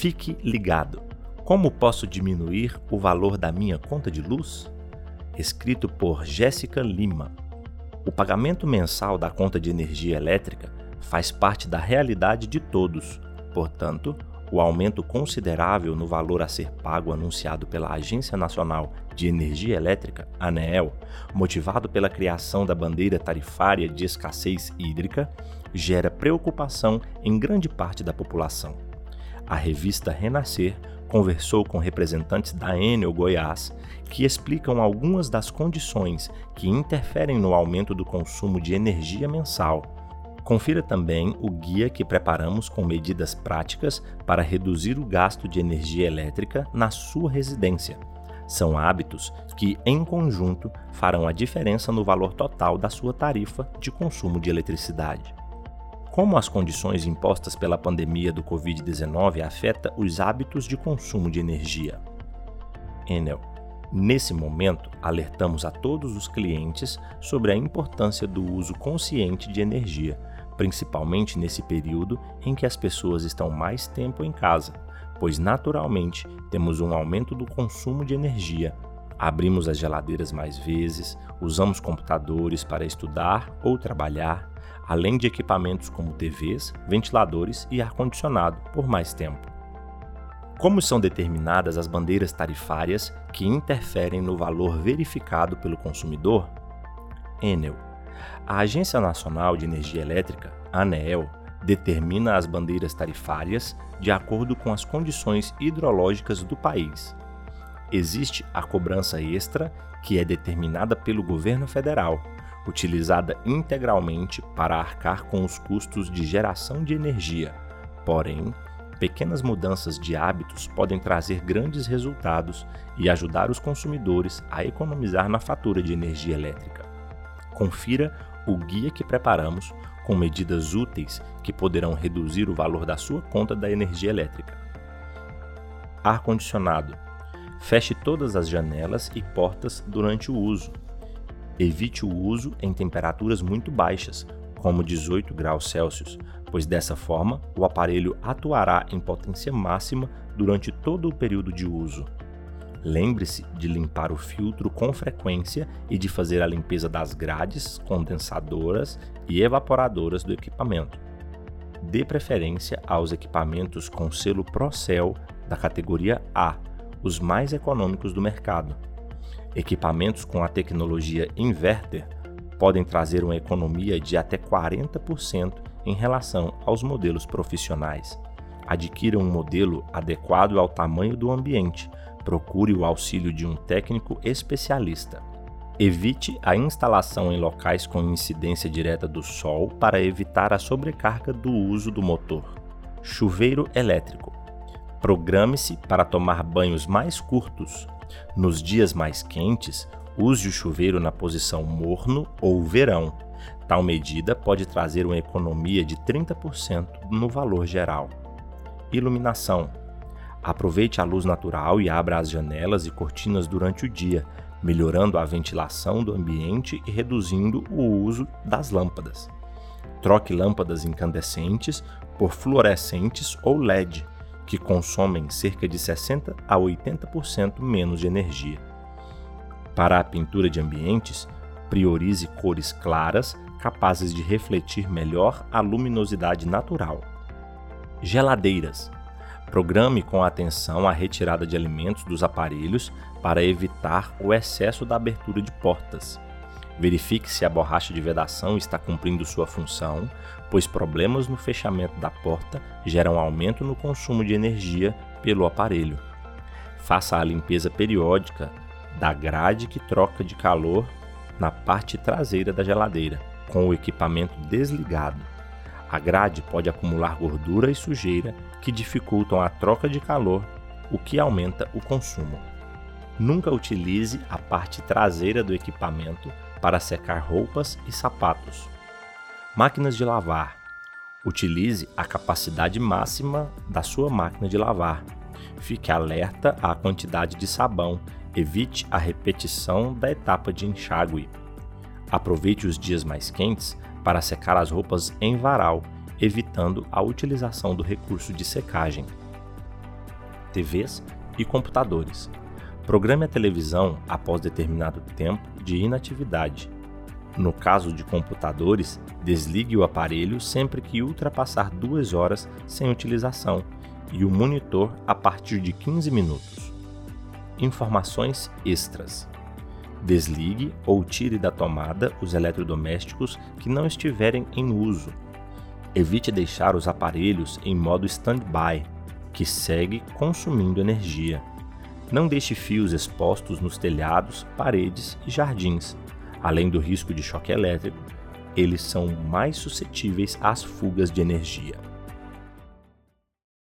Fique ligado. Como posso diminuir o valor da minha conta de luz? Escrito por Jéssica Lima. O pagamento mensal da conta de energia elétrica faz parte da realidade de todos. Portanto, o aumento considerável no valor a ser pago anunciado pela Agência Nacional de Energia Elétrica, ANEEL, motivado pela criação da bandeira tarifária de escassez hídrica, gera preocupação em grande parte da população. A revista Renascer conversou com representantes da Enel Goiás que explicam algumas das condições que interferem no aumento do consumo de energia mensal Confira também o guia que preparamos com medidas práticas para reduzir o gasto de energia elétrica na sua residência. São hábitos que, em conjunto, farão a diferença no valor total da sua tarifa de consumo de eletricidade. Como as condições impostas pela pandemia do Covid-19 afetam os hábitos de consumo de energia? Enel. Nesse momento, alertamos a todos os clientes sobre a importância do uso consciente de energia principalmente nesse período em que as pessoas estão mais tempo em casa, pois naturalmente temos um aumento do consumo de energia. Abrimos as geladeiras mais vezes, usamos computadores para estudar ou trabalhar, além de equipamentos como TVs, ventiladores e ar-condicionado por mais tempo. Como são determinadas as bandeiras tarifárias que interferem no valor verificado pelo consumidor? Enel a Agência Nacional de Energia Elétrica, ANEEL, determina as bandeiras tarifárias de acordo com as condições hidrológicas do país. Existe a cobrança extra, que é determinada pelo governo federal, utilizada integralmente para arcar com os custos de geração de energia. Porém, pequenas mudanças de hábitos podem trazer grandes resultados e ajudar os consumidores a economizar na fatura de energia elétrica. Confira o guia que preparamos com medidas úteis que poderão reduzir o valor da sua conta da energia elétrica. Ar-condicionado. Feche todas as janelas e portas durante o uso. Evite o uso em temperaturas muito baixas, como 18 graus Celsius, pois dessa forma o aparelho atuará em potência máxima durante todo o período de uso. Lembre-se de limpar o filtro com frequência e de fazer a limpeza das grades condensadoras e evaporadoras do equipamento. Dê preferência aos equipamentos com selo Procel da categoria A, os mais econômicos do mercado. Equipamentos com a tecnologia inverter podem trazer uma economia de até 40% em relação aos modelos profissionais. Adquira um modelo adequado ao tamanho do ambiente procure o auxílio de um técnico especialista. Evite a instalação em locais com incidência direta do sol para evitar a sobrecarga do uso do motor. Chuveiro elétrico. Programe-se para tomar banhos mais curtos. Nos dias mais quentes, use o chuveiro na posição morno ou verão. Tal medida pode trazer uma economia de 30% no valor geral. Iluminação. Aproveite a luz natural e abra as janelas e cortinas durante o dia, melhorando a ventilação do ambiente e reduzindo o uso das lâmpadas. Troque lâmpadas incandescentes por fluorescentes ou LED, que consomem cerca de 60 a 80% menos de energia. Para a pintura de ambientes, priorize cores claras capazes de refletir melhor a luminosidade natural. Geladeiras Programe com atenção a retirada de alimentos dos aparelhos para evitar o excesso da abertura de portas. Verifique se a borracha de vedação está cumprindo sua função, pois problemas no fechamento da porta geram aumento no consumo de energia pelo aparelho. Faça a limpeza periódica da grade que troca de calor na parte traseira da geladeira, com o equipamento desligado. A grade pode acumular gordura e sujeira que dificultam a troca de calor, o que aumenta o consumo. Nunca utilize a parte traseira do equipamento para secar roupas e sapatos. Máquinas de lavar. Utilize a capacidade máxima da sua máquina de lavar. Fique alerta à quantidade de sabão. Evite a repetição da etapa de enxágue. Aproveite os dias mais quentes para secar as roupas em varal, evitando a utilização do recurso de secagem. TVs e computadores. Programe a televisão após determinado tempo de inatividade. No caso de computadores, desligue o aparelho sempre que ultrapassar duas horas sem utilização e o monitor a partir de 15 minutos. Informações extras. Desligue ou tire da tomada os eletrodomésticos que não estiverem em uso. Evite deixar os aparelhos em modo stand-by, que segue consumindo energia. Não deixe fios expostos nos telhados, paredes e jardins. Além do risco de choque elétrico, eles são mais suscetíveis às fugas de energia.